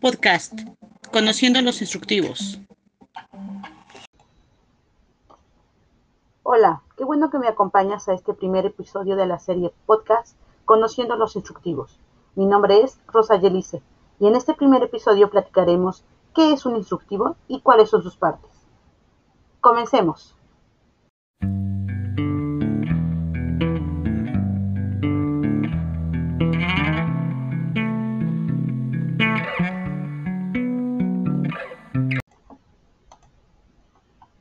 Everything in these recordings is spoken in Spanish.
Podcast, Conociendo los Instructivos. Hola, qué bueno que me acompañas a este primer episodio de la serie Podcast, Conociendo los Instructivos. Mi nombre es Rosa Yelice y en este primer episodio platicaremos qué es un instructivo y cuáles son sus partes. Comencemos.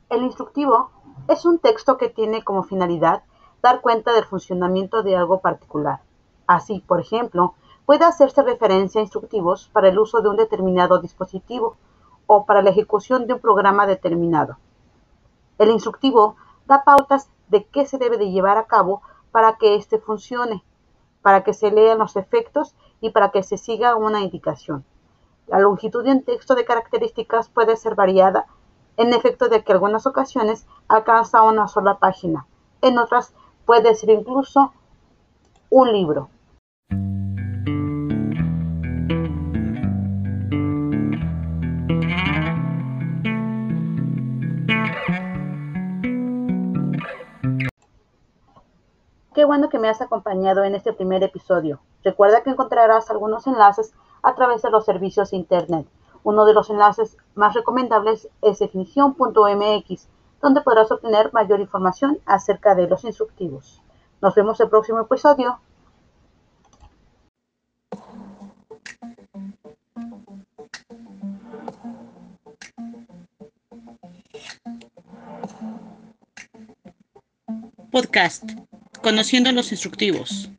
El instructivo es un texto que tiene como finalidad dar cuenta del funcionamiento de algo particular. Así, por ejemplo, puede hacerse referencia a instructivos para el uso de un determinado dispositivo o para la ejecución de un programa determinado. El instructivo da pautas de qué se debe de llevar a cabo para que éste funcione, para que se lean los efectos y para que se siga una indicación. La longitud de un texto de características puede ser variada en efecto de que algunas ocasiones alcanza una sola página, en otras puede ser incluso un libro. Qué bueno que me has acompañado en este primer episodio. Recuerda que encontrarás algunos enlaces a través de los servicios Internet uno de los enlaces más recomendables es definición.mx, donde podrás obtener mayor información acerca de los instructivos. Nos vemos el próximo episodio. Podcast, Conociendo los Instructivos.